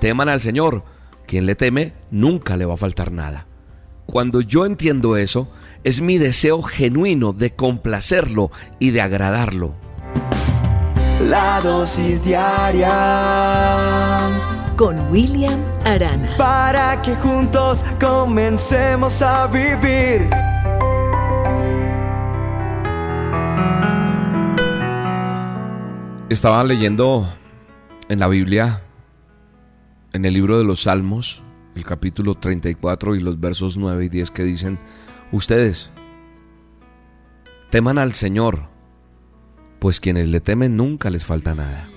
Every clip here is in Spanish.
teman al Señor. Quien le teme nunca le va a faltar nada. Cuando yo entiendo eso, es mi deseo genuino de complacerlo y de agradarlo. La dosis diaria con William Arana. Para que juntos comencemos a vivir. Estaba leyendo en la Biblia, en el libro de los Salmos, el capítulo 34 y los versos 9 y 10 que dicen, ustedes teman al Señor, pues quienes le temen nunca les falta nada.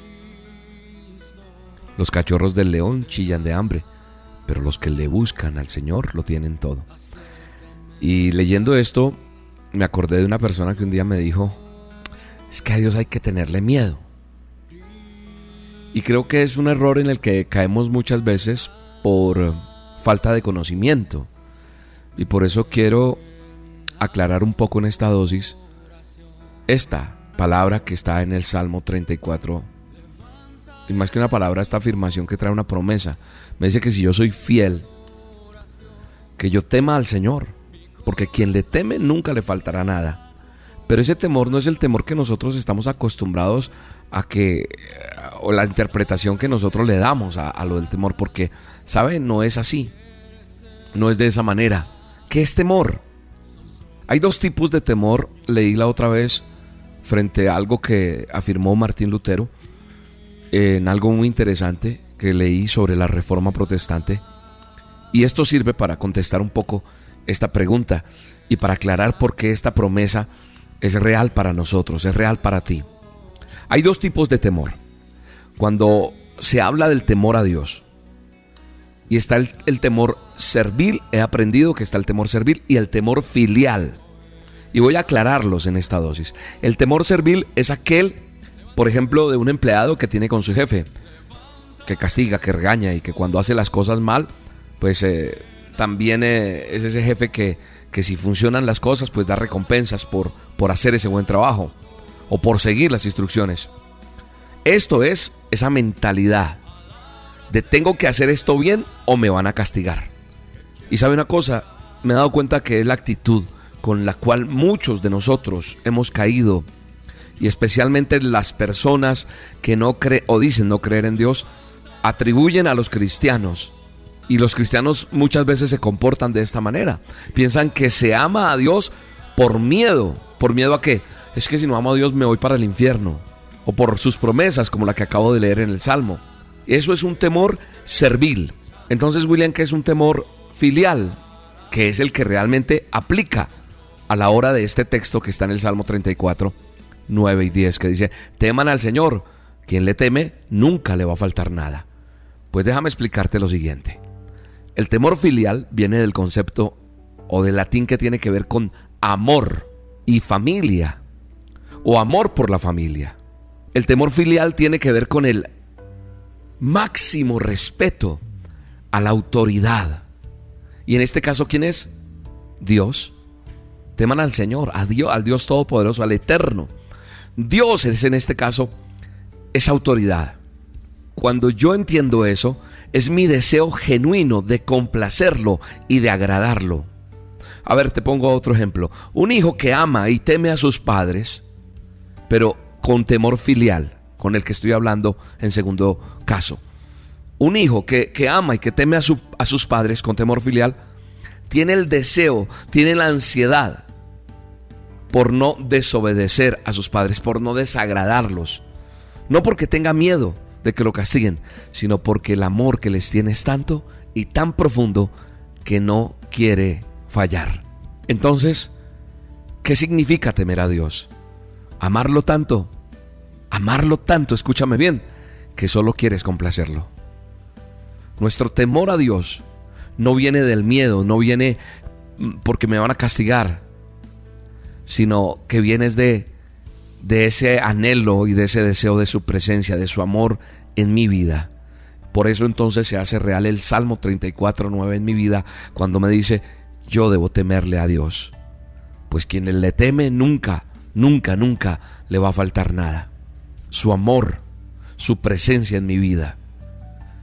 Los cachorros del león chillan de hambre, pero los que le buscan al Señor lo tienen todo. Y leyendo esto, me acordé de una persona que un día me dijo, es que a Dios hay que tenerle miedo. Y creo que es un error en el que caemos muchas veces por falta de conocimiento. Y por eso quiero aclarar un poco en esta dosis esta palabra que está en el Salmo 34. Y más que una palabra, esta afirmación que trae una promesa. Me dice que si yo soy fiel, que yo tema al Señor, porque quien le teme nunca le faltará nada. Pero ese temor no es el temor que nosotros estamos acostumbrados a que, o la interpretación que nosotros le damos a, lo del temor, porque, ¿sabe? No es así. No es de esa manera. ¿Qué es temor? Hay dos tipos de temor, leí la otra vez frente a algo que afirmó Martín Lutero, en algo muy interesante que leí sobre la reforma protestante. Y esto sirve para contestar un poco esta pregunta y para aclarar por qué esta promesa es real para nosotros, es real para ti. Hay dos tipos de temor. Cuando se habla del temor a Dios, y está el, temor servil, he aprendido que está el temor servil y el temor filial. Y voy a aclararlos en esta dosis. El temor servil es aquel, por ejemplo, de un empleado que tiene con su jefe, que castiga, que regaña y que cuando hace las cosas mal, pues eh, también eh, es ese jefe que, que si funcionan las cosas, pues da recompensas por, por hacer ese buen trabajo o por seguir las instrucciones. Esto es esa mentalidad de tengo que hacer esto bien o me van a castigar. Y sabe una cosa, me he dado cuenta que es la actitud con la cual muchos de nosotros hemos caído y especialmente las personas que no creen o dicen no creer en Dios atribuyen a los cristianos y los cristianos muchas veces se comportan de esta manera. Piensan que se ama a Dios por miedo. ¿Por miedo a qué? es que si no amo a Dios me voy para el infierno. O por sus promesas, como la que acabo de leer en el Salmo. Eso es un temor servil. Entonces, William, ¿qué es un temor filial? Que es el que realmente aplica a la hora de este texto que está en el Salmo 34, 9 y 10, que dice, teman al Señor. Quien le teme, nunca le va a faltar nada. Pues déjame explicarte lo siguiente. El temor filial viene del concepto o del latín que tiene que ver con amor y familia o amor por la familia. El temor filial tiene que ver con el máximo respeto a la autoridad. Y en este caso, ¿quién es? Dios. Teman al Señor, a Dios, al Dios Todopoderoso, al Eterno. Dios es en este caso esa autoridad. Cuando yo entiendo eso, es mi deseo genuino de complacerlo y de agradarlo. A ver, te pongo otro ejemplo. Un hijo que ama y teme a sus padres, pero con temor filial, con el que estoy hablando en segundo caso. Un hijo que, ama y que teme a, a sus padres con temor filial, tiene el deseo, tiene la ansiedad por no desobedecer a sus padres, por no desagradarlos. No porque tenga miedo de que lo castiguen, sino porque el amor que les tiene es tanto y tan profundo que no quiere fallar. Entonces, ¿qué significa temer a Dios? amarlo tanto, amarlo tanto, escúchame bien, que solo quieres complacerlo. Nuestro temor a Dios no viene del miedo, no viene mm, porque me van a castigar, sino que viene de, de ese anhelo y de ese deseo de su presencia, de su amor en mi vida. Por eso entonces se hace real el Salmo 34, 9 en mi vida, cuando me dice, yo debo temerle a Dios. Pues quien le teme nunca nunca, nunca le va a faltar nada. Su amor, su presencia en mi vida.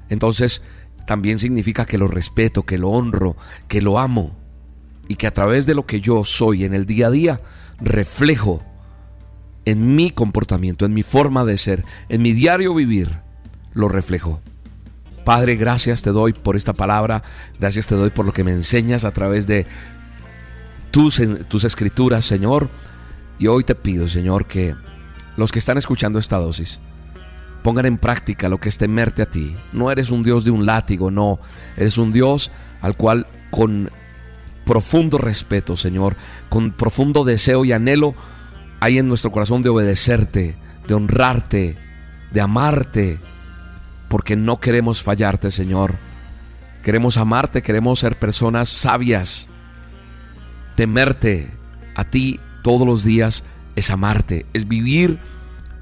entonces también significa que lo respeto, que lo honro, que lo amo y que a través de lo que yo soy en el día a día reflejo en mi comportamiento, en mi forma de ser, en mi diario vivir, lo reflejo. Padre, gracias te doy por esta palabra, gracias te doy por lo que me enseñas a través de tus, tus escrituras, Señor. Y hoy te pido, Señor, que los que están escuchando esta dosis pongan en práctica lo que es temerte a ti. No eres un Dios de un látigo, no. Eres un Dios al cual con profundo respeto, Señor, con profundo deseo y anhelo hay en nuestro corazón de obedecerte, de honrarte, de amarte, porque no queremos fallarte, Señor. Queremos amarte, queremos ser personas sabias. Temerte a ti todos los días es amarte, es vivir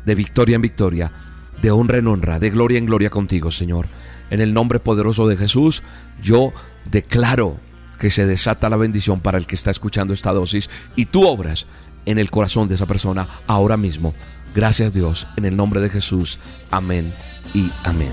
de victoria en victoria, de honra en honra, de gloria en gloria contigo, Señor. En el nombre poderoso de Jesús, yo declaro que se desata la bendición para el que está escuchando esta dosis y tú obras en el corazón de esa persona ahora mismo. Gracias Dios, en el nombre de Jesús. Amén y amén.